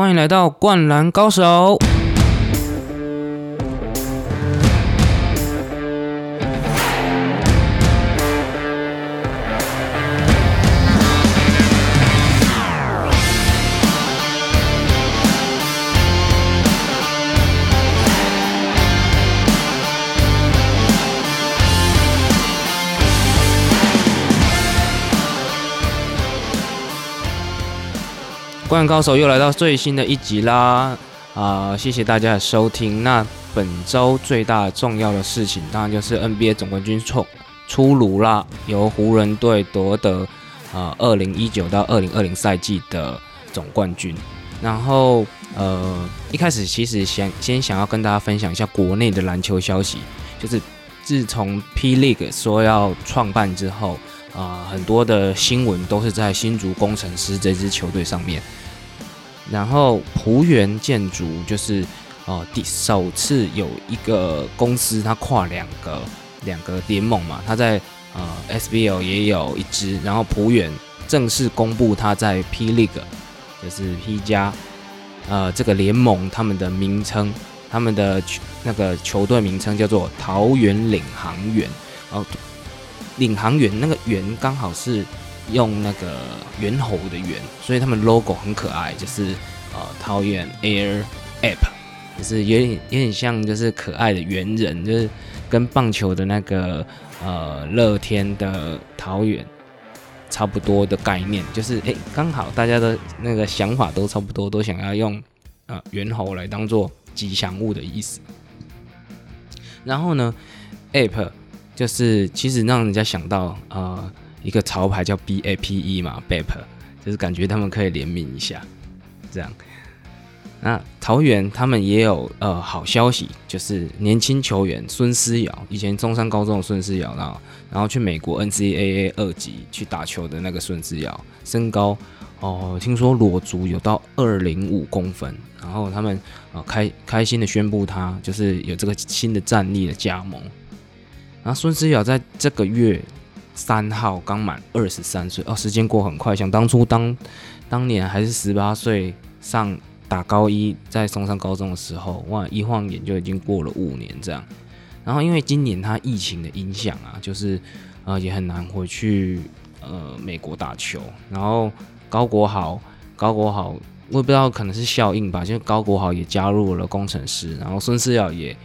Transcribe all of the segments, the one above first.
欢迎来到《灌篮高手》。灌篮高手又来到最新的一集啦！啊、谢谢大家的收听。那本周最大重要的事情，当然就是 NBA 总冠军出出炉啦，由湖人队夺得啊二零一九到二零二零赛季的总冠军。然后呃，一开始其实想先想要跟大家分享一下国内的篮球消息，就是自从 P League 说要创办之后，啊、很多的新闻都是在新竹工程师这支球队上面。然后浦原建筑就是哦，第首次有一个公司它跨两个两个联盟嘛，它在呃 SBL 也有一支，然后浦原正式公布它在 P League 就是 P 加呃这个联盟他们的名称，他们的那个球队名称叫做桃园领航员，哦，领航员那个员刚好是用那个猿猴的猿，所以他们 logo 很可爱，就是呃桃园 Air App，就是有点有点像就是可爱的猿人，就是跟棒球的那个呃乐天的桃园差不多的概念，就是诶刚好大家的那个想法都差不多，都想要用呃猿猴来当做吉祥物的意思。然后呢，App 就是其实让人家想到呃。一个潮牌叫 BAPE 嘛，BAP，就是感觉他们可以联名一下，这样。那桃园他们也有呃好消息，就是年轻球员孙思瑶，以前中山高中的孙思瑶，然后然后去美国 NCAA 二级去打球的那个孙思瑶，身高哦、听说裸足有到二零五公分，然后他们呃开开心的宣布他就是有这个新的战力的加盟。然后孙思瑶在这个月。三号刚满二十三岁哦，时间过很快。想当初当当年还是十八岁上打高一，在松山高中的时候，哇，一晃眼就已经过了五年这样。然后因为今年他疫情的影响啊，就是呃也很难回去呃美国打球。然后高国豪，高国豪我也不知道可能是效应吧，就高国豪也加入了工程师，然后孙思尧也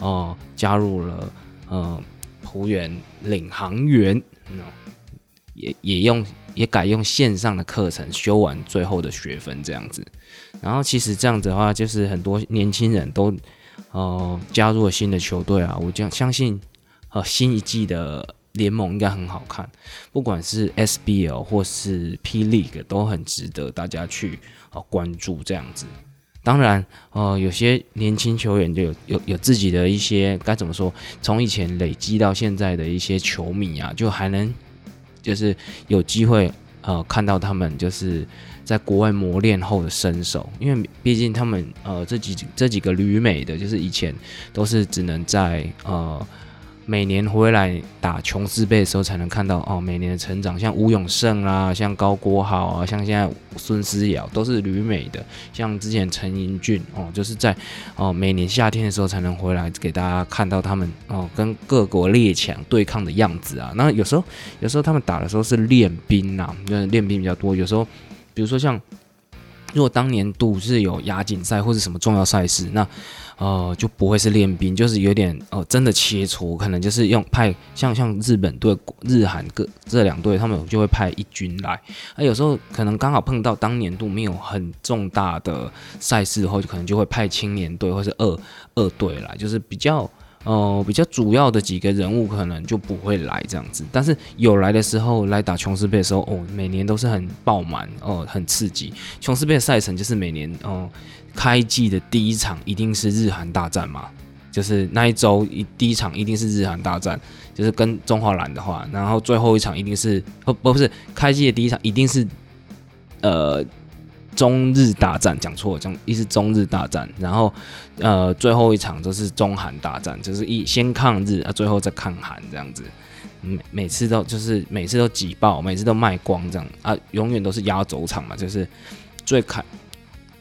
哦、加入了呃浦原领航员。嗯，也也用也改用线上的课程修完最后的学分这样子，然后其实这样子的话，就是很多年轻人都呃加入了新的球队啊，我将相信呃新一季的联盟应该很好看，不管是 SBL 或是 P League 都很值得大家去呃关注这样子。当然，呃，有些年轻球员就有有有自己的一些该怎么说，从以前累积到现在的一些球迷啊，就还能就是有机会呃看到他们就是在国外磨练后的身手，因为毕竟他们呃这几这几个旅美的，就是以前都是只能在呃。每年回来打琼斯杯的时候才能看到哦，每年的成长，像吴永胜啦，像高国豪啊，像现在孙思瑶都是旅美的，像之前陈英俊哦，就是在哦每年夏天的时候才能回来给大家看到他们哦跟各国列强对抗的样子啊。那有时候有时候他们打的时候是练兵呐、啊，就是练兵比较多。有时候比如说像如果当年度是有亚锦赛或者什么重要赛事，那呃，就不会是练兵，就是有点哦、呃，真的切磋，可能就是用派像像日本队、日韩各这两队，他们就会派一军来。那有时候可能刚好碰到当年度没有很重大的赛事后，就可能就会派青年队或是二二队来，就是比较呃比较主要的几个人物可能就不会来这样子。但是有来的时候来打琼斯杯的时候，哦，每年都是很爆满哦，很刺激。琼斯杯的赛程就是每年哦。开季的第一场一定是日韩大战嘛，就是那一周一第一场一定是日韩大战，就是跟中华蓝的话，然后最后一场一定是哦不不是开季的第一场一定是呃中日大战，讲错了，讲一是中日大战，然后呃最后一场就是中韩大战，就是一先抗日啊，最后再抗韩这样子，每每次都就是每次都挤爆，每次都卖光这样啊，永远都是压轴场嘛，就是最开。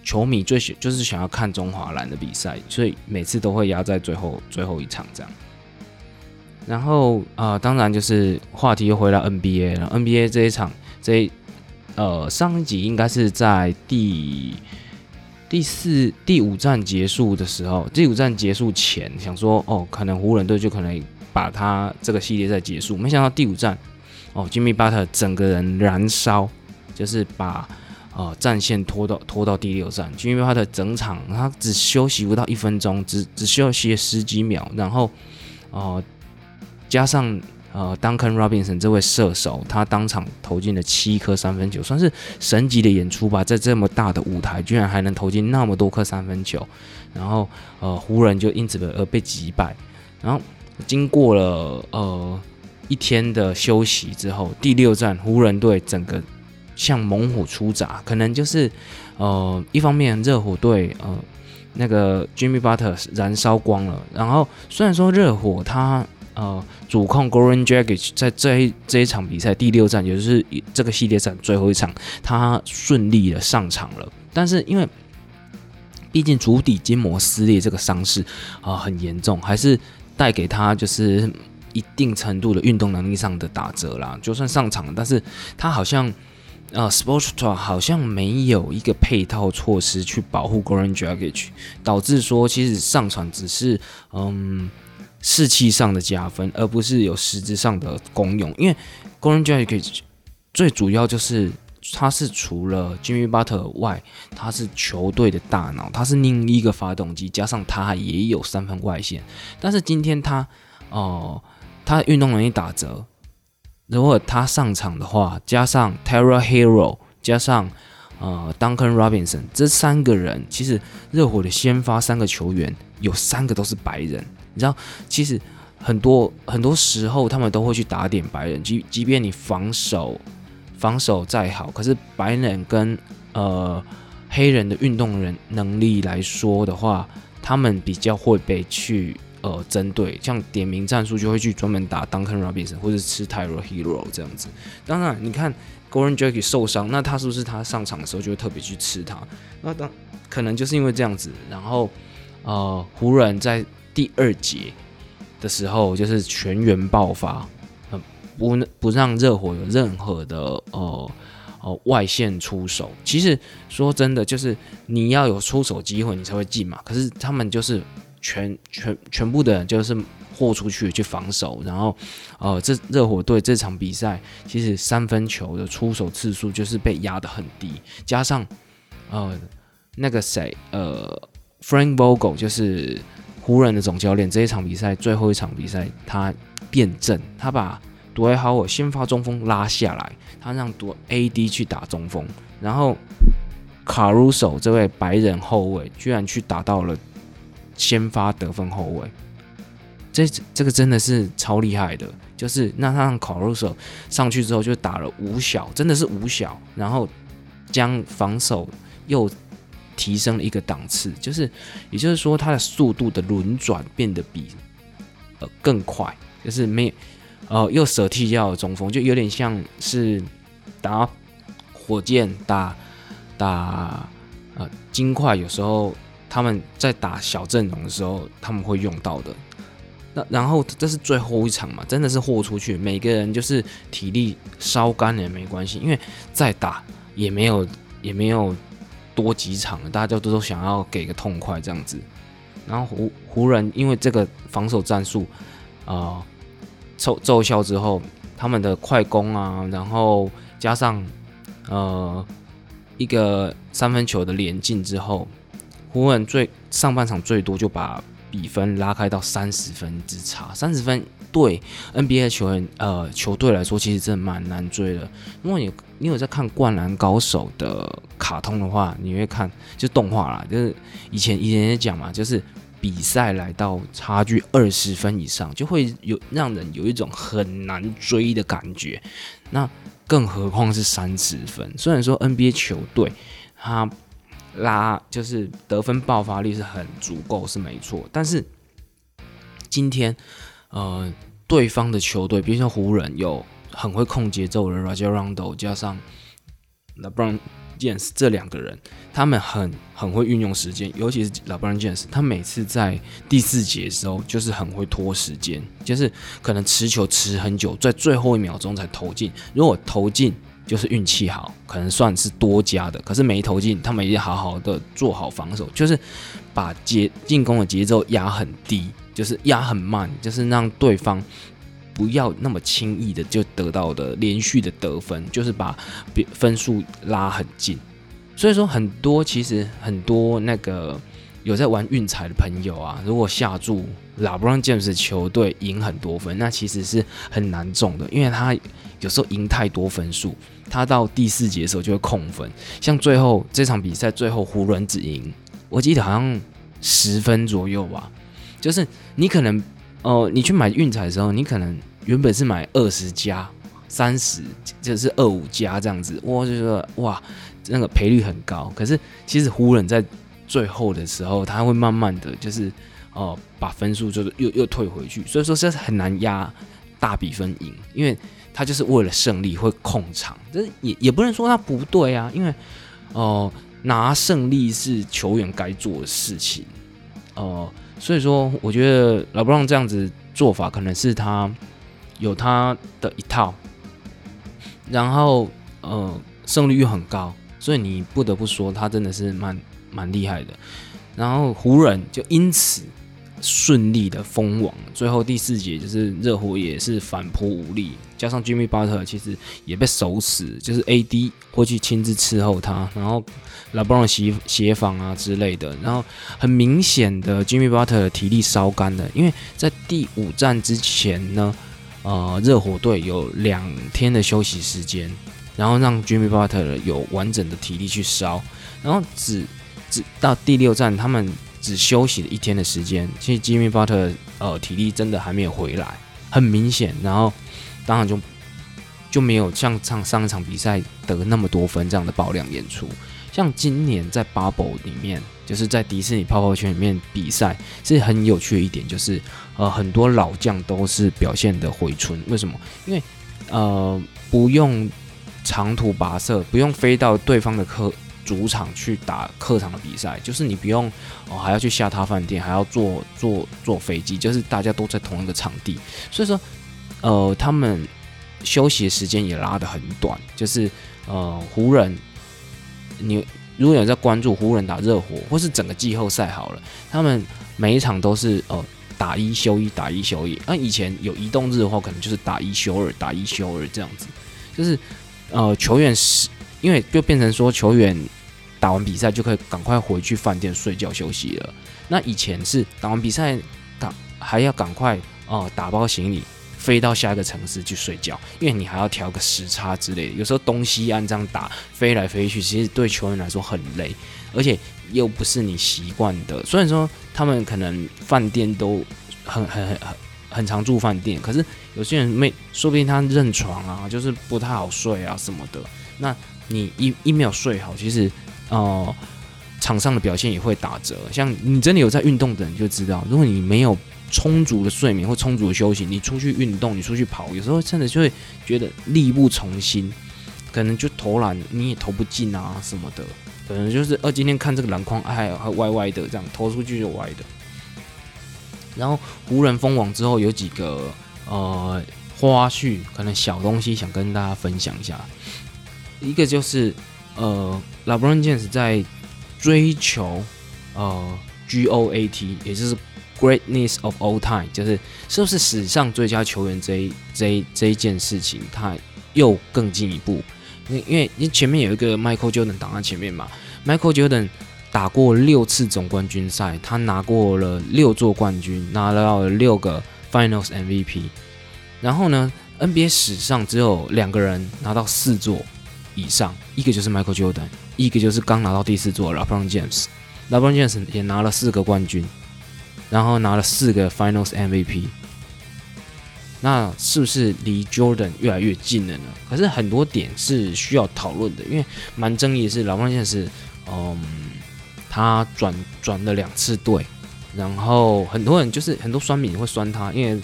球迷最喜就是想要看中华蓝的比赛，所以每次都会压在最后最后一场这样。然后啊，当然就是话题又回到 NBA 了。NBA 这一场，这呃上一集应该是在第第四、第五站结束的时候，第五站结束前想说，哦，可能湖人队就可能把他这个系列赛结束。没想到第五站，哦，Jimmy Butler 整个人燃烧，就是把呃战线拖到拖到第六站。就因为他的整场他只休息不到一分钟，只只休息十几秒，然后哦。加上呃，Duncan Robinson 这位射手，他当场投进了七颗三分球，算是神级的演出吧。在这么大的舞台，居然还能投进那么多颗三分球，然后呃，湖人就因此而被击败。然后经过了呃一天的休息之后，第六战湖人队整个像猛虎出闸，可能就是呃一方面热火队呃那个 Jimmy Butler 燃烧光了，然后虽然说热火他。呃，主控 Goran Dragic 在这一这一场比赛第六战，也就是这个系列赛最后一场，他顺利的上场了。但是因为毕竟足底筋膜撕裂这个伤势啊很严重，还是带给他就是一定程度的运动能力上的打折啦。就算上场，但是他好像呃，Sportstra 好像没有一个配套措施去保护 Goran Dragic，导致说其实上场只是嗯。士气上的加分，而不是有实质上的功用。因为 Golden Jackie 最主要就是他是除了 Jimmy Butler 外，他是球队的大脑，他是另一个发动机，加上他也有三分外线。但是今天他哦，他运动能力打折。如果他上场的话，加上 Terra Hero，加上呃，Duncan Robinson 这三个人，其实热火的先发三个球员有三个都是白人。你知道，其实很多很多时候，他们都会去打点白人。即即便你防守防守再好，可是白人跟呃黑人的运动人能力来说的话，他们比较会被去呃针对。像点名战术就会去专门打 Duncan Robinson 或者吃 Tyro Hero 这样子。当然，你看 Goran j a c k e 受伤，那他是不是他上场的时候就会特别去吃他？那当可能就是因为这样子，然后呃湖人，在第二节的时候，就是全员爆发，嗯，不不让热火有任何的呃呃外线出手。其实说真的，就是你要有出手机会，你才会进嘛。可是他们就是全全全部的人就是豁出去去防守，然后呃，这热火队这场比赛其实三分球的出手次数就是被压得很低，加上呃那个谁呃 Frank Vogel 就是。湖人的总教练这一场比赛最后一场比赛，他变阵，他把杜威豪尔先发中锋拉下来，他让杜 AD 去打中锋，然后卡鲁索这位白人后卫居然去打到了先发得分后卫，这这个真的是超厉害的，就是那他让考鲁索上去之后就打了五小，真的是五小，然后将防守又。提升了一个档次，就是，也就是说，他的速度的轮转变得比呃更快，就是没呃又舍弃掉了中锋，就有点像是打火箭、打打呃金块，有时候他们在打小阵容的时候他们会用到的。那然后这是最后一场嘛，真的是豁出去，每个人就是体力烧干了也没关系，因为再打也没有也没有。多几场了，大家都都想要给个痛快这样子。然后湖湖人因为这个防守战术啊奏奏效之后，他们的快攻啊，然后加上呃一个三分球的连进之后，湖人最上半场最多就把比分拉开到三十分之差，三十分。对 NBA 球员呃球队来说，其实真的蛮难追的。如果你你有在看《灌篮高手》的卡通的话，你会看就动画啦，就是以前以前也讲嘛，就是比赛来到差距二十分以上，就会有让人有一种很难追的感觉。那更何况是三十分。虽然说 NBA 球队他拉就是得分爆发力是很足够是没错，但是今天。呃，对方的球队，比如说湖人，有很会控节奏的 Rajon Rondo，加上 LeBron James 这两个人，他们很很会运用时间，尤其是 LeBron James，他每次在第四节的时候就是很会拖时间，就是可能持球持很久，在最后一秒钟才投进。如果投进就是运气好，可能算是多加的。可是没投进，他们也好好的做好防守，就是把节进攻的节奏压很低，就是压很慢，就是让对方。不要那么轻易的就得到的连续的得分，就是把分数拉很近。所以说，很多其实很多那个有在玩运彩的朋友啊，如果下注拉布朗詹姆斯球队赢很多分，那其实是很难中的，因为他有时候赢太多分数，他到第四节的时候就会控分。像最后这场比赛，最后湖人只赢，我记得好像十分左右吧。就是你可能哦，你去买运彩的时候，你可能。原本是买二十加、三十，就是二五加这样子，我就觉得哇，那个赔率很高。可是其实湖人，在最后的时候，他会慢慢的就是哦，把分数就是又又退回去，所以说这是很难压大比分赢，因为他就是为了胜利会控场，这也也不能说他不对啊，因为哦拿胜利是球员该做的事情哦，所以说我觉得老布朗这样子做法可能是他。有他的一套，然后呃胜率又很高，所以你不得不说他真的是蛮蛮厉害的。然后湖人就因此顺利的封王，最后第四节就是热火也是反扑无力，加上 Jimmy Butler 其实也被守死，就是 AD 会去亲自伺候他，然后 LeBron 协协防啊之类的，然后很明显的 Jimmy Butler 体力烧干了，因为在第五战之前呢。呃，热火队有两天的休息时间，然后让 Jimmy Butler 有完整的体力去烧，然后只只到第六站，他们只休息了一天的时间。其实 Jimmy Butler 呃体力真的还没有回来，很明显。然后当然就就没有像上上一场比赛得那么多分这样的爆量演出。像今年在 Bubble 里面。就是在迪士尼泡泡圈里面比赛是很有趣的一点，就是呃很多老将都是表现的回春。为什么？因为呃不用长途跋涉，不用飞到对方的客主场去打客场的比赛，就是你不用哦还要去下榻饭店，还要坐坐坐飞机，就是大家都在同一个场地，所以说呃他们休息的时间也拉得很短。就是呃湖人你。如果有在关注湖人打热火，或是整个季后赛好了，他们每一场都是呃打一休一，打一休一。那以前有移动日的话，可能就是打一休二，打一休二这样子。就是呃球员是，因为就变成说球员打完比赛就可以赶快回去饭店睡觉休息了。那以前是打完比赛打还要赶快哦打包行李。飞到下一个城市去睡觉，因为你还要调个时差之类的。有时候东西岸这样打，飞来飞去，其实对球员来说很累，而且又不是你习惯的。虽然说他们可能饭店都很很很很很常住饭店，可是有些人没，说不定他认床啊，就是不太好睡啊什么的。那你一一没有睡好，其实呃场上的表现也会打折。像你真的有在运动的人就知道，如果你没有。充足的睡眠或充足的休息，你出去运动，你出去跑，有时候真的就会觉得力不从心，可能就投篮你也投不进啊什么的，可能就是呃今天看这个篮筐哎还歪歪的，这样投出去就歪的。然后湖人封网之后有几个呃花絮，可能小东西想跟大家分享一下。一个就是呃，LeBron James 在追求呃 GOAT，也就是。Greatness of all time，就是是不是史上最佳球员这一这一这一件事情，他又更进一步。因因为你前面有一个 Michael Jordan 挡在前面嘛，Michael Jordan 打过六次总冠军赛，他拿过了六座冠军，拿到了六个 Finals MVP。然后呢，NBA 史上只有两个人拿到四座以上，一个就是 Michael Jordan，一个就是刚拿到第四座 LeBron James。LeBron James 也拿了四个冠军。然后拿了四个 Finals MVP，那是不是离 Jordan 越来越近了呢？可是很多点是需要讨论的，因为蛮争议的是，老方现在是，嗯，他转转了两次队，然后很多人就是很多酸民会酸他，因为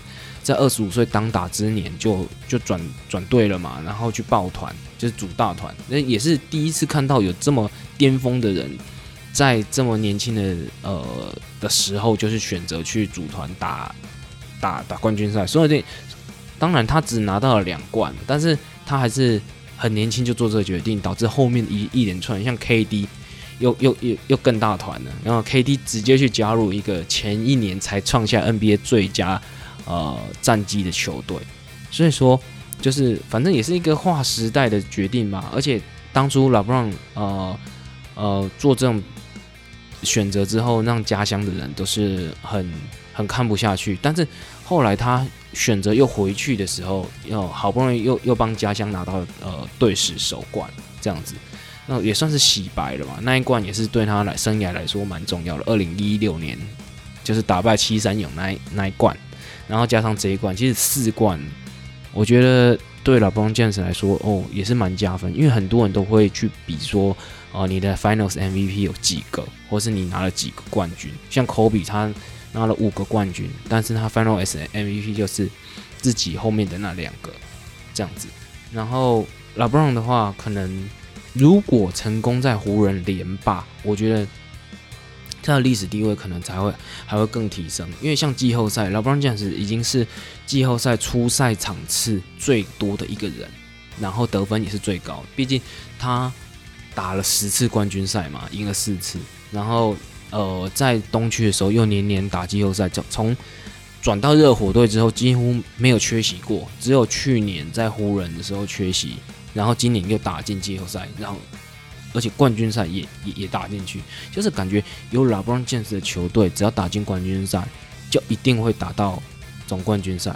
在二十五岁当打之年就就转转队了嘛，然后去抱团，就是组大团，那也是第一次看到有这么巅峰的人，在这么年轻的呃的时候，就是选择去组团打打打冠军赛。所以当然他只拿到了两冠，但是他还是很年轻就做这个决定，导致后面一一连串像 KD。又又又又更大团了，然后 KD 直接去加入一个前一年才创下 NBA 最佳呃战绩的球队，所以说就是反正也是一个划时代的决定吧。而且当初老布朗呃呃做这种选择之后，让家乡的人都是很很看不下去。但是后来他选择又回去的时候，又好不容易又又帮家乡拿到呃队史首冠这样子。那也算是洗白了嘛，那一冠也是对他来生涯来说蛮重要的。二零一六年就是打败七三勇那那一冠，然后加上这一冠，其实四冠，我觉得对老邦剑士来说哦也是蛮加分，因为很多人都会去比说哦你的 Finals MVP 有几个，或是你拿了几个冠军，像科比他拿了五个冠军，但是他 Finals MVP 就是自己后面的那两个这样子。然后老布朗的话可能。如果成功在湖人连霸，我觉得他的历史地位可能才会还会更提升。因为像季后赛，老布朗这样子已经是季后赛初赛场次最多的一个人，然后得分也是最高。毕竟他打了十次冠军赛嘛，赢了四次，然后呃在东区的时候又年年打季后赛，就从转到热火队之后几乎没有缺席过，只有去年在湖人的时候缺席。然后今年又打进季后赛，然后而且冠军赛也也也打进去，就是感觉有老布朗建设的球队，只要打进冠军赛，就一定会打到总冠军赛。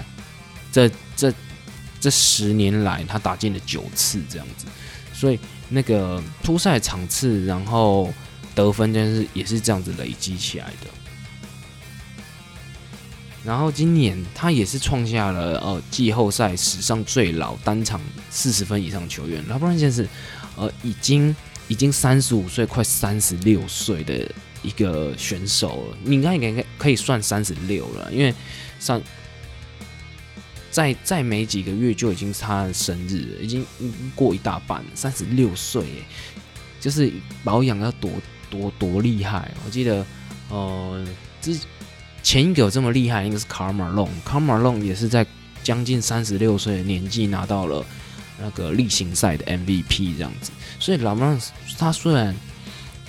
这这这十年来，他打进了九次这样子，所以那个初赛场次，然后得分，真是也是这样子累积起来的。然后今年他也是创下了呃季后赛史上最老单场四十分以上球员。拉布朗现在是呃已经已经三十五岁，快三十六岁的一个选手了。你应该应该可以算三十六了，因为上再再没几个月就已经是他的生日了，已经过一大半，三十六岁，就是保养要多多多厉害。我记得呃之。前一个有这么厉害，应该是卡尔马龙。卡尔马龙也是在将近三十六岁的年纪拿到了那个例行赛的 MVP 这样子。所以老布朗他虽然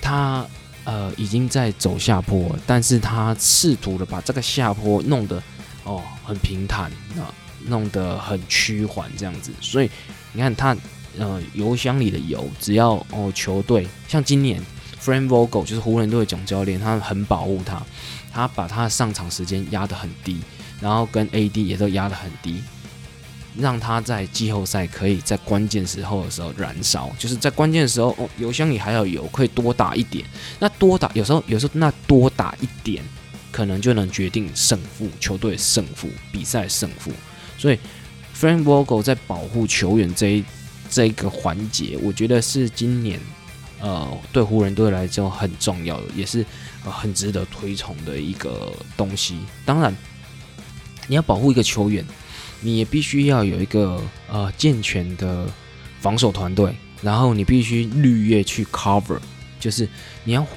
他呃已经在走下坡，但是他试图的把这个下坡弄得哦很平坦，那弄得很趋缓这样子。所以你看他呃油箱里的油，只要哦球队 像今年 Frank Vogel 就是湖人队的总教练，他很保护他。他把他的上场时间压得很低，然后跟 AD 也都压得很低，让他在季后赛可以在关键时候的时候燃烧，就是在关键的时候哦，油箱里还要油，可以多打一点。那多打有时候有时候那多打一点，可能就能决定胜负，球队胜负，比赛胜负。所以 Frank Vogel 在保护球员这一这一个环节，我觉得是今年呃对湖人队来说很重要的，也是。呃，很值得推崇的一个东西。当然，你要保护一个球员，你也必须要有一个呃健全的防守团队，然后你必须绿叶去 cover，就是你要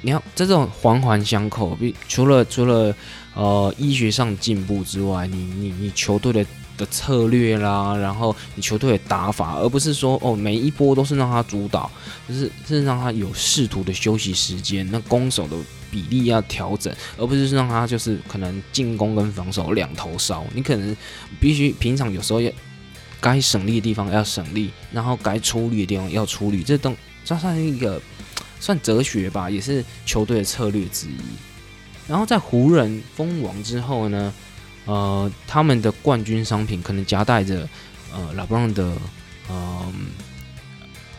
你要在这种环环相扣。比除了除了呃医学上进步之外，你你你球队的。的策略啦，然后你球队的打法，而不是说哦每一波都是让他主导，就是是让他有试图的休息时间，那攻守的比例要调整，而不是让他就是可能进攻跟防守两头烧。你可能必须平常有时候要该省力的地方要省力，然后该出力的地方要出力，这都这算一个算哲学吧，也是球队的策略之一。然后在湖人封王之后呢？呃，他们的冠军商品可能夹带着呃老布朗的呃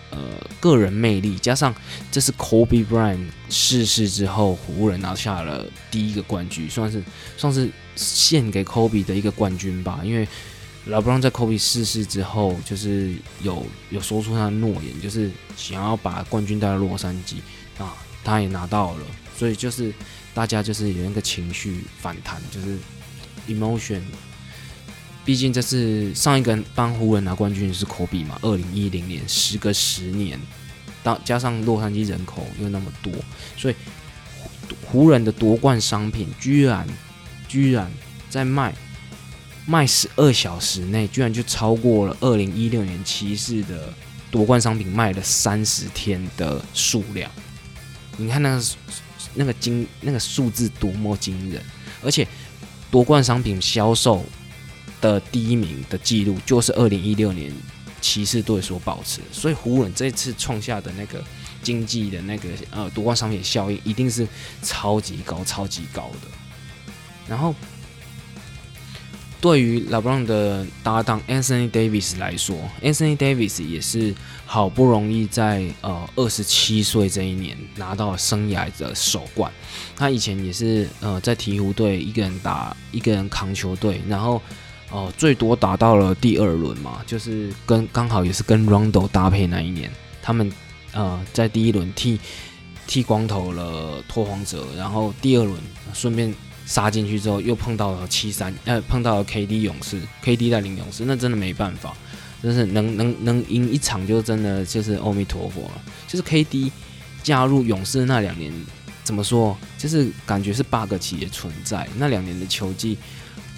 呃个人魅力，加上这是 Kobe Bryant 逝世之后，湖人拿下了第一个冠军，算是算是献给 Kobe 的一个冠军吧。因为老布朗在 Kobe 逝世之后，就是有有说出他的诺言，就是想要把冠军带到洛杉矶啊，他也拿到了，所以就是大家就是有那个情绪反弹，就是。Emotion 毕竟这是上一个帮湖人拿冠军是科比嘛，二零一零年，时隔十年，当加上洛杉矶人口又那么多，所以湖人的夺冠商品居然居然在卖卖十二小时内，居然就超过了二零一六年骑士的夺冠商品卖了三十天的数量。你看那个那个惊那个数字多么惊人，而且夺冠商品销售。的第一名的记录就是二零一六年骑士队所保持，所以湖人这次创下的那个经济的那个呃夺冠商品效应一定是超级高、超级高的。然后，对于老布朗的搭档 Anthony Davis 来说，Anthony Davis 也是好不容易在呃二十七岁这一年拿到生涯的首冠。他以前也是呃在鹈鹕队一个人打一个人扛球队，然后。哦，最多打到了第二轮嘛，就是跟刚好也是跟 Rondo 搭配那一年，他们呃在第一轮剃剃光头了拓荒者，然后第二轮顺便杀进去之后，又碰到了七三呃碰到了 KD 勇士，KD 带领勇士，那真的没办法，真是能能能赢一场就真的就是阿弥陀佛了。就是 KD 加入勇士那两年，怎么说，就是感觉是 bug 企业存在，那两年的球技。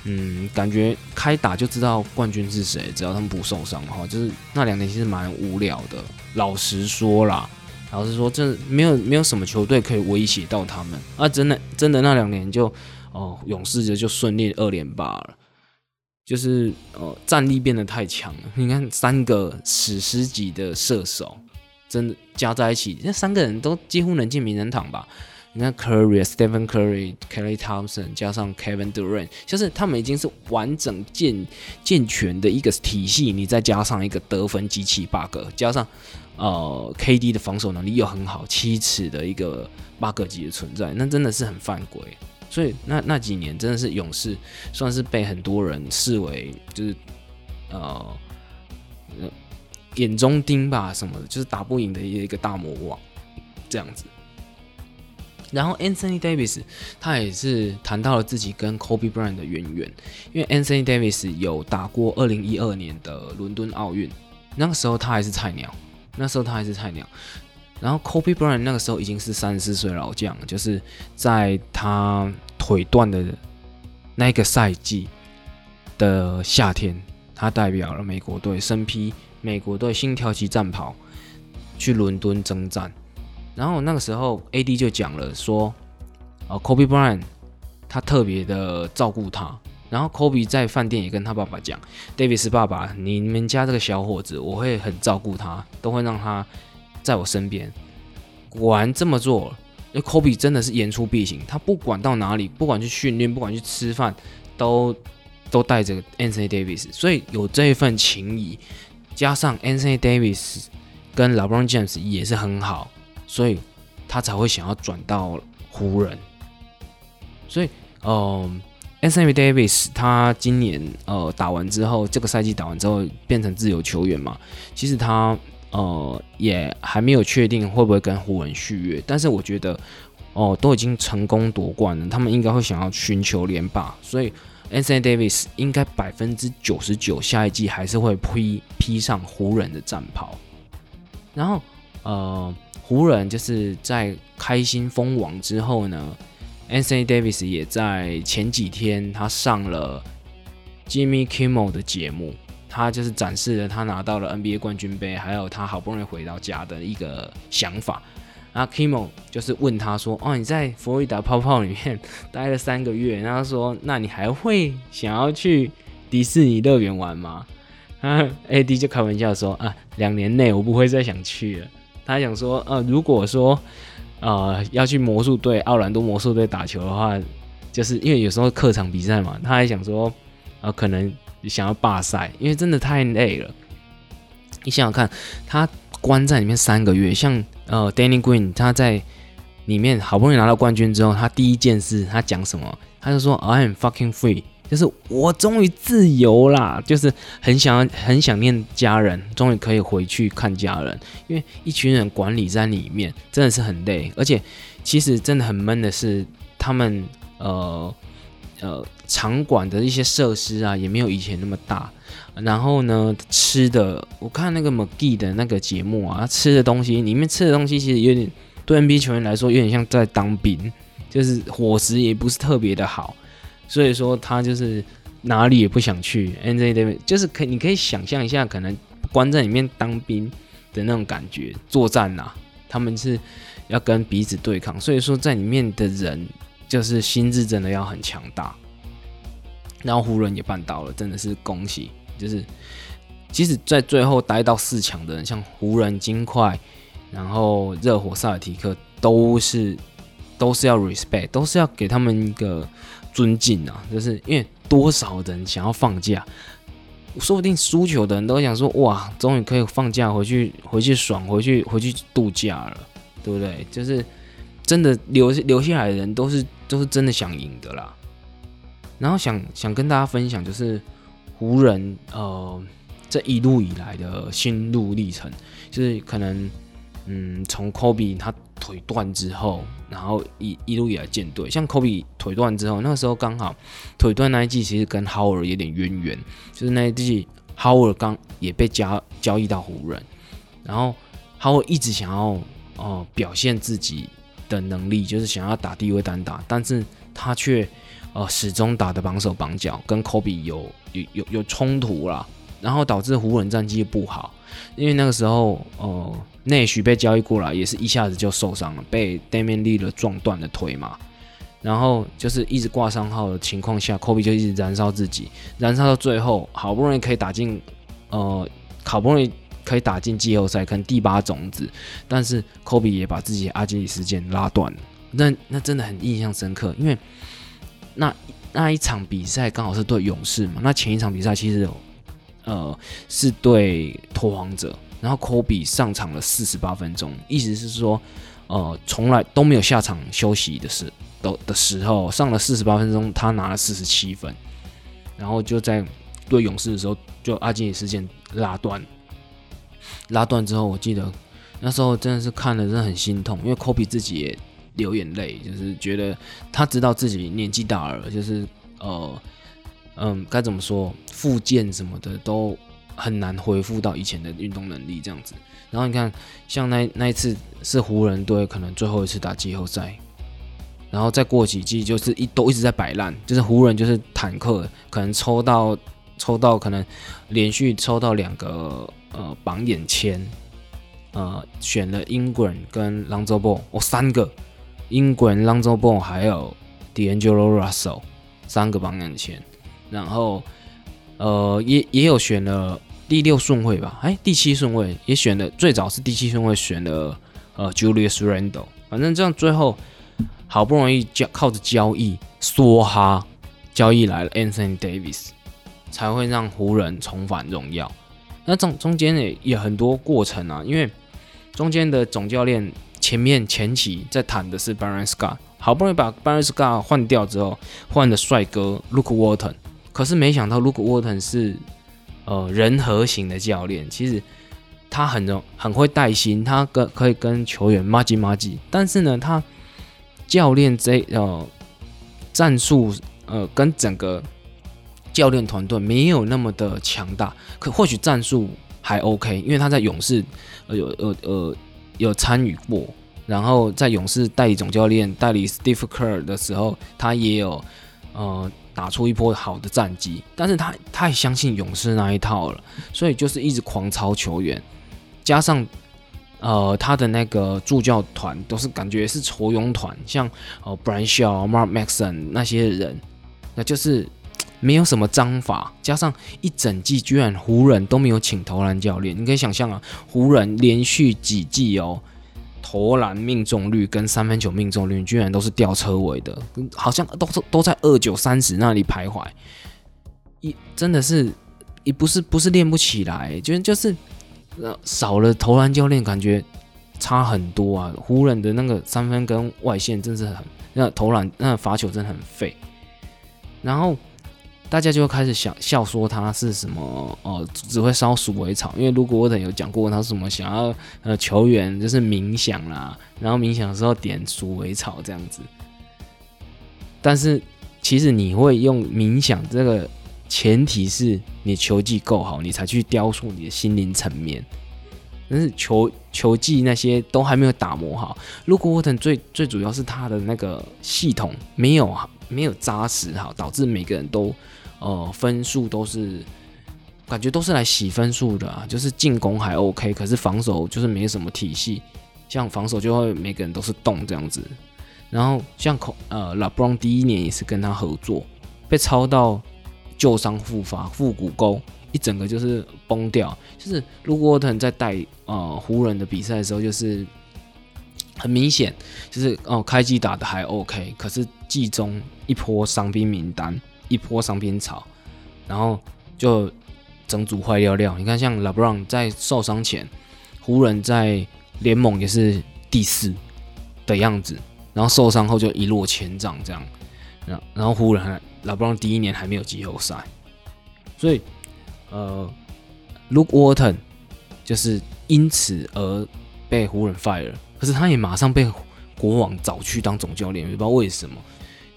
嗯，感觉开打就知道冠军是谁，只要他们不受伤的话，就是那两年其实蛮无聊的。老实说啦，老实说，这没有没有什么球队可以威胁到他们啊！真的真的那两年就哦，勇士就就顺利二连霸了，就是呃战力变得太强了。你看三个史诗级的射手，真的加在一起，那三个人都几乎能进名人堂吧？你看 Curry、Stephen Curry、Kelly Thompson 加上 Kevin Durant，就是他们已经是完整健健全的一个体系。你再加上一个得分机器 bug，加上呃 KD 的防守能力又很好，七尺的一个 bug 级的存在，那真的是很犯规。所以那那几年真的是勇士算是被很多人视为就是呃眼中钉吧什么的，就是打不赢的一个大魔王这样子。然后 Anthony Davis 他也是谈到了自己跟 Kobe Bryant 的渊源，因为 Anthony Davis 有打过二零一二年的伦敦奥运，那个时候他还是菜鸟，那时候他还是菜鸟。然后 Kobe Bryant 那个时候已经是三十四岁老将，就是在他腿断的那个赛季的夏天，他代表了美国队身披美国队星条旗战袍去伦敦征战。然后那个时候，AD 就讲了说，呃，Kobe Bryant 他特别的照顾他。然后 Kobe 在饭店也跟他爸爸讲，Davis 爸爸，你们家这个小伙子，我会很照顾他，都会让他在我身边。果然这么做，因为 Kobe 真的是言出必行，他不管到哪里，不管去训练，不管去吃饭，都都带着 Anthony Davis。所以有这一份情谊，加上 Anthony Davis 跟 LeBron James 也是很好。所以他才会想要转到湖人。所以，嗯，Anthony Davis 他今年呃打完之后，这个赛季打完之后变成自由球员嘛。其实他呃也还没有确定会不会跟湖人续约，但是我觉得哦都已经成功夺冠了，他们应该会想要寻求连霸。所以 Anthony Davis 应该百分之九十九下一季还是会披披上湖人的战袍。然后，呃。湖人就是在开心封王之后呢，Anthony Davis 也在前几天他上了 Jimmy Kimmel 的节目，他就是展示了他拿到了 NBA 冠军杯，还有他好不容易回到家的一个想法。然后 Kimmel 就是问他说：“哦，你在佛罗里达泡泡里面待了三个月，然后说，那你还会想要去迪士尼乐园玩吗？” 啊，AD 就开玩笑说：“啊，两年内我不会再想去了。”他还想说，呃，如果说，呃，要去魔术队、奥兰多魔术队打球的话，就是因为有时候客场比赛嘛，他还想说，呃，可能想要罢赛，因为真的太累了。你想想看，他关在里面三个月，像呃，Danny Green，他在里面好不容易拿到冠军之后，他第一件事他讲什么？他就说，I am fucking free。就是我终于自由啦，就是很想很想念家人，终于可以回去看家人。因为一群人管理在里面真的是很累，而且其实真的很闷的是，他们呃呃场馆的一些设施啊，也没有以前那么大。然后呢，吃的我看那个 McGee 的那个节目啊，吃的东西里面吃的东西其实有点对 NBA 球员来说有点像在当兵，就是伙食也不是特别的好，所以说他就是哪里也不想去。NBA 就是可你可以想象一下，可能关在里面当兵的那种感觉，作战呐，他们是要跟彼此对抗，所以说在里面的人就是心智真的要很强大。然后湖人也办到了，真的是恭喜。就是，即使在最后待到四强的人，像湖人、金块，然后热火、萨尔提克，都是都是要 respect，都是要给他们一个尊敬啊！就是因为多少人想要放假，说不定输球的人都想说：哇，终于可以放假回去，回去爽，回去回去度假了，对不对？就是真的留留下来的人，都是都是真的想赢的啦。然后想想跟大家分享，就是。湖人呃，这一路以来的心路历程，就是可能嗯，从科比他腿断之后，然后一一路以来建队，像科比腿断之后，那个时候刚好腿断那一季，其实跟 Howard 有点渊源，就是那一季 Howard 刚也被交交易到湖人，然后 Howard 一直想要哦表现自己的能力，就是想要打低位单打，但是他却呃始终打的绑手绑脚，跟科比有。有有有冲突啦，然后导致湖人战绩不好，因为那个时候，呃，内许被交易过来，也是一下子就受伤了，被 Damian l 的撞断了腿嘛，然后就是一直挂伤号的情况下科比就一直燃烧自己，燃烧到最后，好不容易可以打进，呃，好不容易可以打进季后赛，可能第八种子，但是 Kobe 也把自己阿基里斯腱拉断了，那那真的很印象深刻，因为那。那一场比赛刚好是对勇士嘛？那前一场比赛其实有，呃，是对拓荒者，然后科比上场了四十八分钟，意思是说，呃，从来都没有下场休息的时的的时候，上了四十八分钟，他拿了四十七分，然后就在对勇士的时候，就阿基里斯腱拉断，拉断之后，我记得那时候真的是看了真的很心痛，因为科比自己也。流眼泪，就是觉得他知道自己年纪大了，就是呃嗯，该怎么说，复健什么的都很难恢复到以前的运动能力这样子。然后你看，像那那一次是湖人队可能最后一次打季后赛，然后再过几季就是一都一直在摆烂，就是湖人就是坦克，可能抽到抽到可能连续抽到两个呃榜眼签，呃选了英国人跟朗佐波，哦三个。英国人 Lonzo b o 还有 D'Angelo Russell 三个榜眼签，然后呃也也有选了第六顺位吧，哎第七顺位也选了，最早是第七顺位选了呃 Julius Randle，反正这样最后好不容易交靠着交易梭哈交易来了 Anthony Davis，才会让湖人重返荣耀。那中中间也也很多过程啊，因为中间的总教练。前面前期在谈的是 Baron Scott，好不容易把 Baron Scott 换掉之后，换了帅哥 Luke Walton，可是没想到 Luke Walton 是呃人和型的教练，其实他很容很会带薪，他跟可以跟球员骂鸡骂鸡，但是呢，他教练这呃战术呃跟整个教练团队没有那么的强大，可或许战术还 OK，因为他在勇士呃有呃呃。有参与过，然后在勇士代理总教练代理 Steve Kerr 的时候，他也有呃打出一波好的战绩，但是他太相信勇士那一套了，所以就是一直狂操球员，加上呃他的那个助教团都是感觉是筹勇团，像呃 b r a n s h a w、Mark Maxon 那些人，那就是。没有什么章法，加上一整季居然湖人都没有请投篮教练，你可以想象啊，湖人连续几季哦，投篮命中率跟三分球命中率居然都是吊车尾的，好像都是都在二九三十那里徘徊，一真的是也不是不是练不起来，就就是少了投篮教练，感觉差很多啊。湖人的那个三分跟外线真是很那投篮那罚球真的很废，然后。大家就开始想笑说他是什么哦，只会烧鼠尾草。因为如果沃特有讲过他什么想要呃球员就是冥想啦，然后冥想的时候点鼠尾草这样子。但是其实你会用冥想这个前提是你球技够好，你才去雕塑你的心灵层面。但是球球技那些都还没有打磨好。如果沃腾最最主要是他的那个系统没有没有扎实好，导致每个人都呃分数都是感觉都是来洗分数的啊。就是进攻还 OK，可是防守就是没什么体系。像防守就会每个人都是动这样子。然后像孔呃拉布朗第一年也是跟他合作，被抄到旧伤复发，腹股沟。一整个就是崩掉，就是如果沃特在带呃湖人的比赛的时候，就是很明显，就是哦开机打的还 OK，可是季中一波伤兵名单，一波伤兵潮，然后就整组坏掉掉。你看像拉布朗在受伤前，湖人在联盟也是第四的样子，然后受伤后就一落千丈这样，然然后湖人拉布朗第一年还没有季后赛，所以。呃，Luke Walton 就是因此而被湖人 fire，可是他也马上被国王找去当总教练，也不知道为什么。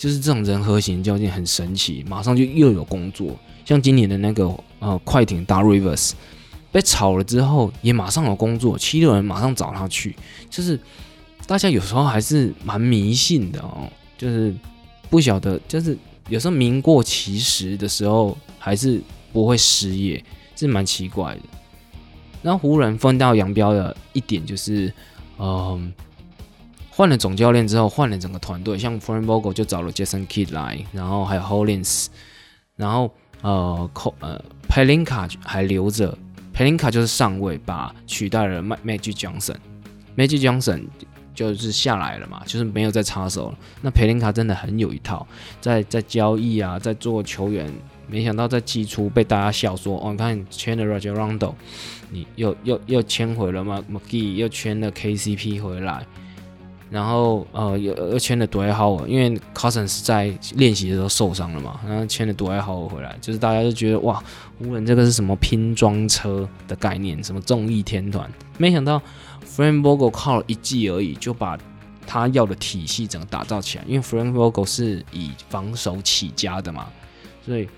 就是这种人和型教练很神奇，马上就又有工作。像今年的那个呃快艇大 Rivers 被炒了之后，也马上有工作，七六人马上找他去。就是大家有时候还是蛮迷信的哦，就是不晓得，就是有时候名过其实的时候还是。不会失业，是蛮奇怪的。那湖人分道扬镳的一点就是，嗯，换了总教练之后，换了整个团队，像 f r a n Vogel 就找了 Jason Kidd 来，然后还有 Holins，然后呃，呃 Pelinka 还留着，Pelinka 就是上位，把取代了 Magic Johnson，Magic Johnson 就是下来了嘛，就是没有再插手了。那 Pelinka 真的很有一套，在在交易啊，在做球员。没想到在季初被大家笑说：“哦，你看签了 Roger Rondo，你又又又签回了吗？McGee 又签了 KCP 回来，然后呃又又签了 Dui Hao，因为 Cousins 在练习的时候受伤了嘛，然后签了 Dui Hao 回来，就是大家就觉得哇，湖人这个是什么拼装车的概念，什么众义天团？没想到 Frank Vogel 靠了一季而已，就把他要的体系整个打造起来，因为 Frank Vogel 是以防守起家的嘛，所以。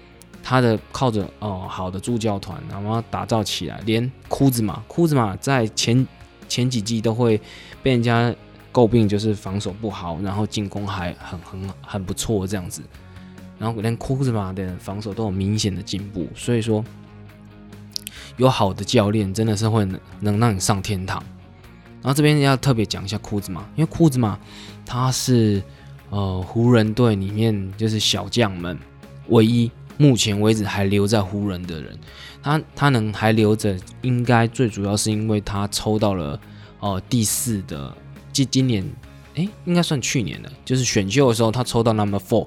他的靠着哦好的助教团，然后打造起来，连库兹马，库兹马在前前几季都会被人家诟病，就是防守不好，然后进攻还很很很不错这样子，然后连库兹马的防守都有明显的进步，所以说有好的教练真的是会能能让你上天堂。然后这边要特别讲一下库兹马，因为库兹马他是呃湖人队里面就是小将们唯一。目前为止还留在湖人的人，他他能还留着，应该最主要是因为他抽到了呃第四的，今今年哎应该算去年的，就是选秀的时候他抽到 number four，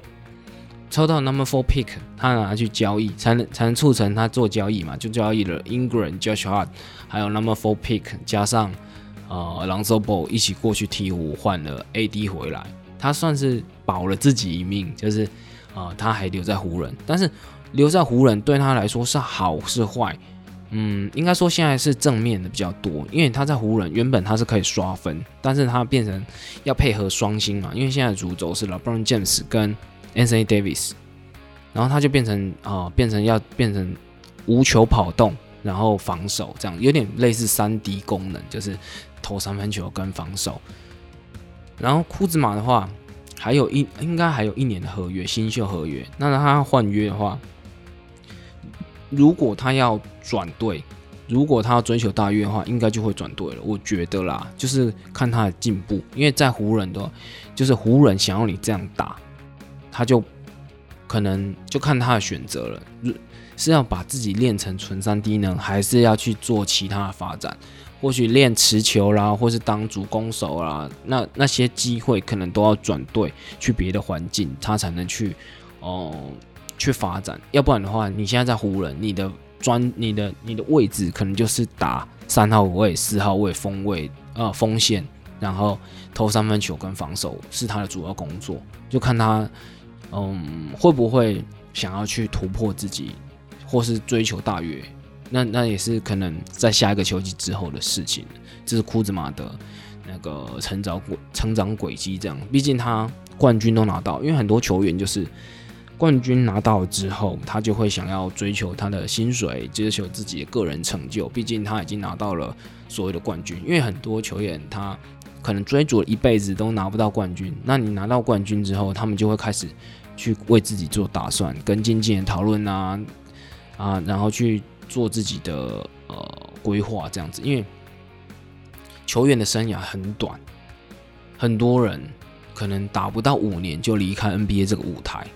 抽到 number four pick，他拿去交易才能才能促成他做交易嘛，就交易了 Ingram、Josh Hart，还有 number four pick 加上呃 Lonzo Ball 一起过去鹈鹕换了 AD 回来，他算是保了自己一命，就是。啊，他还留在湖人，但是留在湖人对他来说是好是坏？嗯，应该说现在是正面的比较多，因为他在湖人原本他是可以刷分，但是他变成要配合双星嘛，因为现在主轴是 LeBron James 跟 Anthony Davis，然后他就变成啊，变成要变成无球跑动，然后防守这样，有点类似三 D 功能，就是投三分球跟防守。然后库兹马的话。还有一应该还有一年的合约，新秀合约。那他换约的话，如果他要转队，如果他要追求大约的话，应该就会转队了。我觉得啦，就是看他的进步，因为在湖人的，就是湖人想要你这样打，他就可能就看他的选择了，是要把自己练成纯三 D 呢，还是要去做其他的发展？或许练持球啦，或是当主攻手啦，那那些机会可能都要转队去别的环境，他才能去哦去发展。要不然的话，你现在在湖人，你的专你的你的位置可能就是打三号位、四号位、锋位呃锋线，然后投三分球跟防守是他的主要工作，就看他嗯会不会想要去突破自己，或是追求大约。那那也是可能在下一个球季之后的事情，这是库兹马的那个成长轨成长轨迹这样。毕竟他冠军都拿到，因为很多球员就是冠军拿到之后，他就会想要追求他的薪水，追求自己的个人成就。毕竟他已经拿到了所谓的冠军。因为很多球员他可能追逐了一辈子都拿不到冠军，那你拿到冠军之后，他们就会开始去为自己做打算，跟经纪人讨论啊啊，然后去做自己的呃规划这样子。因为球员的生涯很短，很多人可能打不到五年就离开 NBA 这个舞台。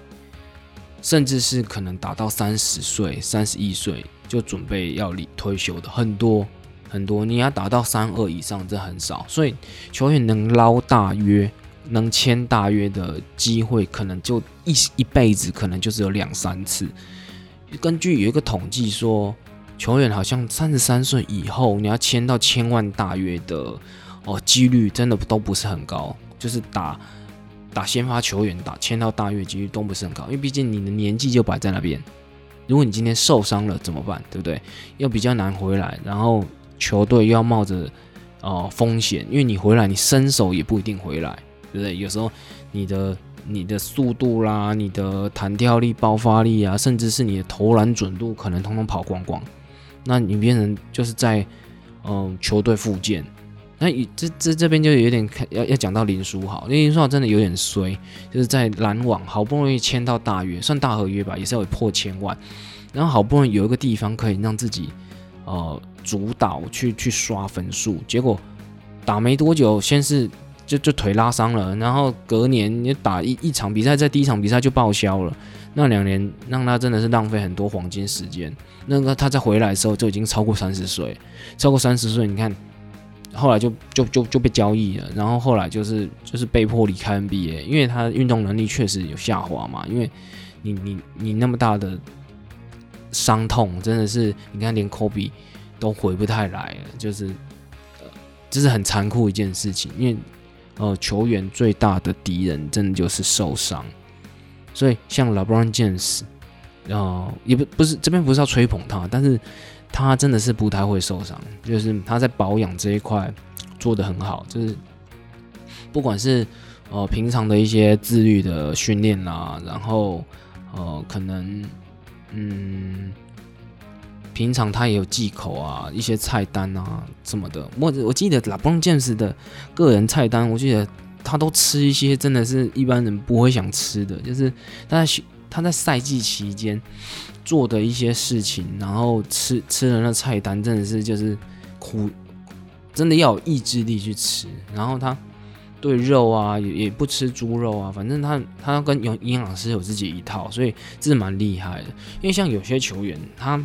甚至是可能达到三十岁、三十一岁就准备要离退休的很多很多，你要达到三二以上，这很少。所以球员能捞大约、能签大约的机会，可能就一一辈子可能就只有两三次。根据有一个统计说，球员好像三十三岁以后，你要签到千万大约的哦，几率真的都不是很高，就是打。打先发球员打签到大月几率都不是很高，因为毕竟你的年纪就摆在那边。如果你今天受伤了怎么办？对不对？又比较难回来，然后球队又要冒着哦风险，因为你回来你身手也不一定回来，对不对？有时候你的你的速度啦、你的弹跳力、爆发力啊，甚至是你的投篮准度，可能通通跑光光。那你变成就是在嗯球队复健。那这这这边就有点看要要讲到林书豪，林书豪真的有点衰，就是在篮网好不容易签到大约，算大合约吧，也是要破千万，然后好不容易有一个地方可以让自己呃主导去去刷分数，结果打没多久，先是就就腿拉伤了，然后隔年你打一一场比赛，在第一场比赛就报销了，那两年让他真的是浪费很多黄金时间，那个他在回来的时候就已经超过三十岁，超过三十岁，你看。后来就就就就被交易了，然后后来就是就是被迫离开 NBA，因为他运动能力确实有下滑嘛。因为你你你那么大的伤痛，真的是你看连科比都回不太来了，就是呃这是很残酷一件事情。因为呃球员最大的敌人真的就是受伤，所以像 LeBron James，呃也不不是这边不是要吹捧他，但是。他真的是不太会受伤，就是他在保养这一块做得很好，就是不管是呃平常的一些自律的训练啦，然后呃可能嗯平常他也有忌口啊，一些菜单啊什么的。我我记得拉布朗詹姆的个人菜单，我记得他都吃一些真的是一般人不会想吃的，就是他在他在赛季期间。做的一些事情，然后吃吃的那菜单真的是就是苦，真的要有意志力去吃。然后他对肉啊也也不吃猪肉啊，反正他他跟营营养师有自己一套，所以这是蛮厉害的。因为像有些球员，他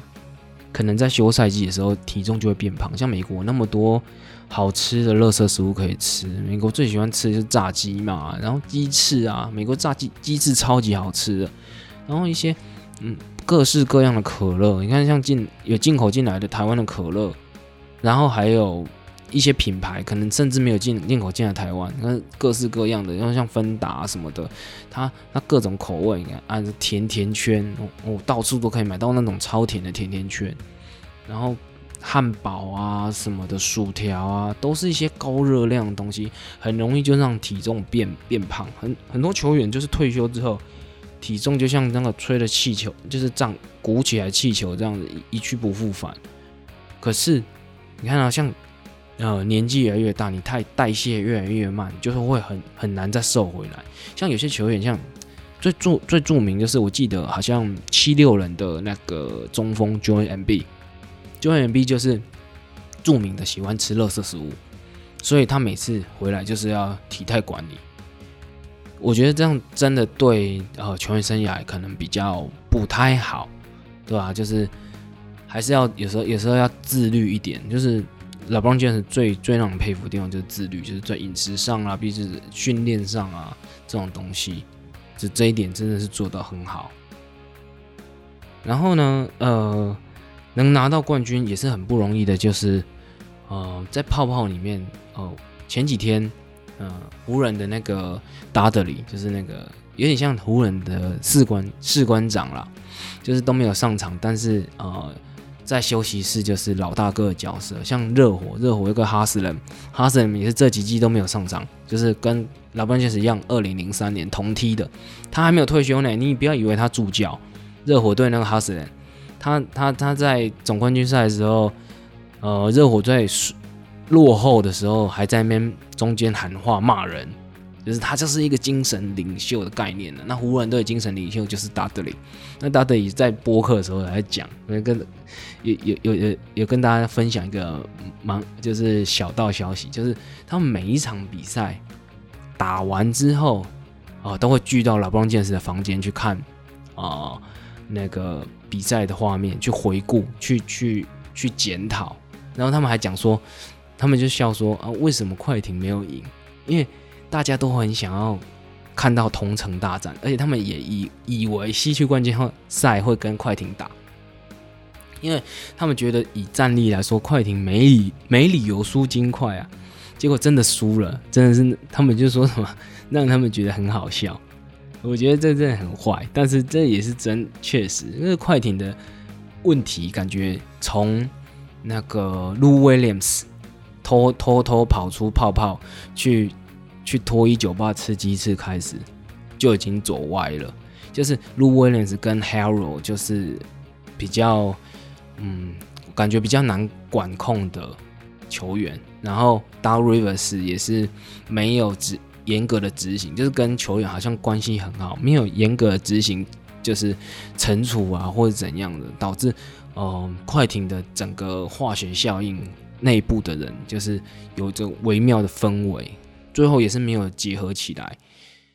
可能在休赛季的时候体重就会变胖。像美国那么多好吃的垃圾食物可以吃，美国最喜欢吃的就是炸鸡嘛，然后鸡翅啊，美国炸鸡鸡翅超级好吃的，然后一些嗯。各式各样的可乐，你看像进有进口进来的台湾的可乐，然后还有一些品牌可能甚至没有进进口进来台湾，那各式各样的，然后像芬达什么的，它它各种口味，你看按甜甜圈，哦，到处都可以买到那种超甜的甜甜圈，然后汉堡啊什么的，薯条啊，都是一些高热量的东西，很容易就让体重变变胖，很很多球员就是退休之后。体重就像那个吹的气球，就是这样鼓起来气球这样子一去不复返。可是你看啊，像呃年纪越来越大，你太代谢越来越慢，就是会很很难再瘦回来。像有些球员，像最著最著名就是我记得好像七六人的那个中锋 Joy M B，Joy M B 就是著名的喜欢吃垃圾食物，所以他每次回来就是要体态管理。我觉得这样真的对呃球员生涯可能比较不太好，对吧？就是还是要有时候有时候要自律一点。就是老布朗杰斯最最让人佩服的地方就是自律，就是在饮食上啊，毕竟训练上啊这种东西，就这一点真的是做到很好。然后呢，呃，能拿到冠军也是很不容易的，就是呃在泡泡里面哦，前几天。嗯，湖人的那个达德里，就是那个有点像湖人的士官士官长啦，就是都没有上场，但是呃，在休息室就是老大哥的角色，像热火，热火有个哈斯人，哈斯人也是这几季都没有上场，就是跟老班杰斯一样，二零零三年同梯的，他还没有退休呢。你不要以为他助教，热火队那个哈斯人，他他他在总冠军赛的时候，呃，热火队输落后的时候还在那边中间喊话骂人。就是他就是一个精神领袖的概念了。那湖人队精神领袖就是达德里。那达德里在播客的时候来讲，跟有有有有有跟大家分享一个蛮就是小道消息，就是他们每一场比赛打完之后啊，都会聚到老布朗剑士的房间去看啊那个比赛的画面，去回顾，去去去检讨。然后他们还讲说，他们就笑说啊，为什么快艇没有赢？因为大家都很想要看到同城大战，而且他们也以以为西区冠军赛会跟快艇打，因为他们觉得以战力来说，快艇没理没理由输金块啊。结果真的输了，真的是他们就说什么 让他们觉得很好笑。我觉得这真的很坏，但是这也是真确实，因为快艇的问题感觉从那个 Lu Williams 偷偷偷跑出泡泡去。去脱衣酒吧吃鸡翅开始就已经走歪了，就是 Lu Williams 跟 Harold 就是比较嗯，感觉比较难管控的球员，然后 Dar Rivers 也是没有执严格的执行，就是跟球员好像关系很好，没有严格的执行，就是惩处啊或者怎样的，导致呃快艇的整个化学效应，内部的人就是有着微妙的氛围。最后也是没有结合起来，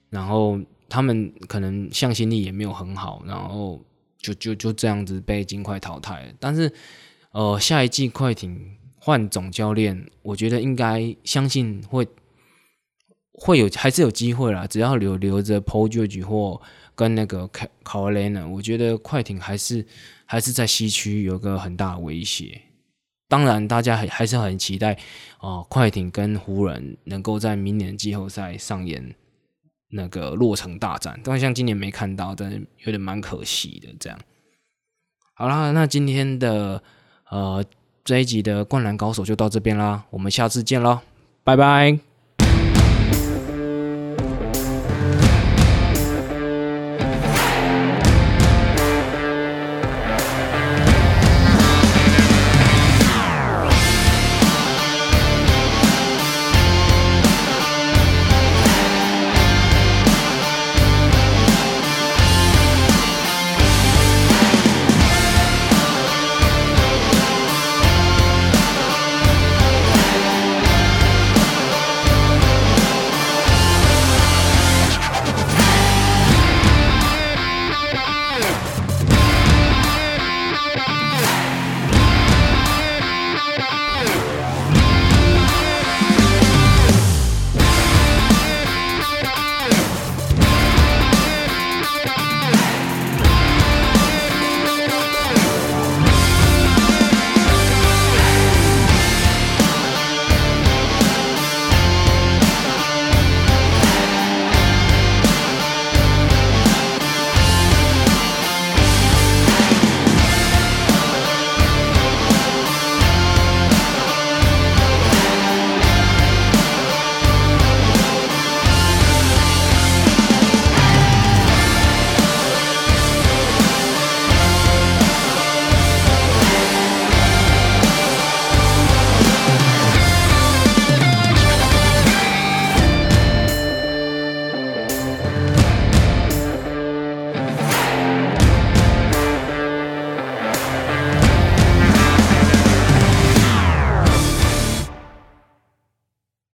然后他们可能向心力也没有很好，然后就就就这样子被金块淘汰。但是，呃，下一季快艇换总教练，我觉得应该相信会会有还是有机会啦。只要留留着 Paul George 或跟那个 Carolina，我觉得快艇还是还是在西区有个很大的威胁。当然，大家还还是很期待哦，快艇跟湖人能够在明年季后赛上演那个落成大战。但像今年没看到，但是有点蛮可惜的。这样，好啦，那今天的呃这一集的灌篮高手就到这边啦，我们下次见喽，拜拜。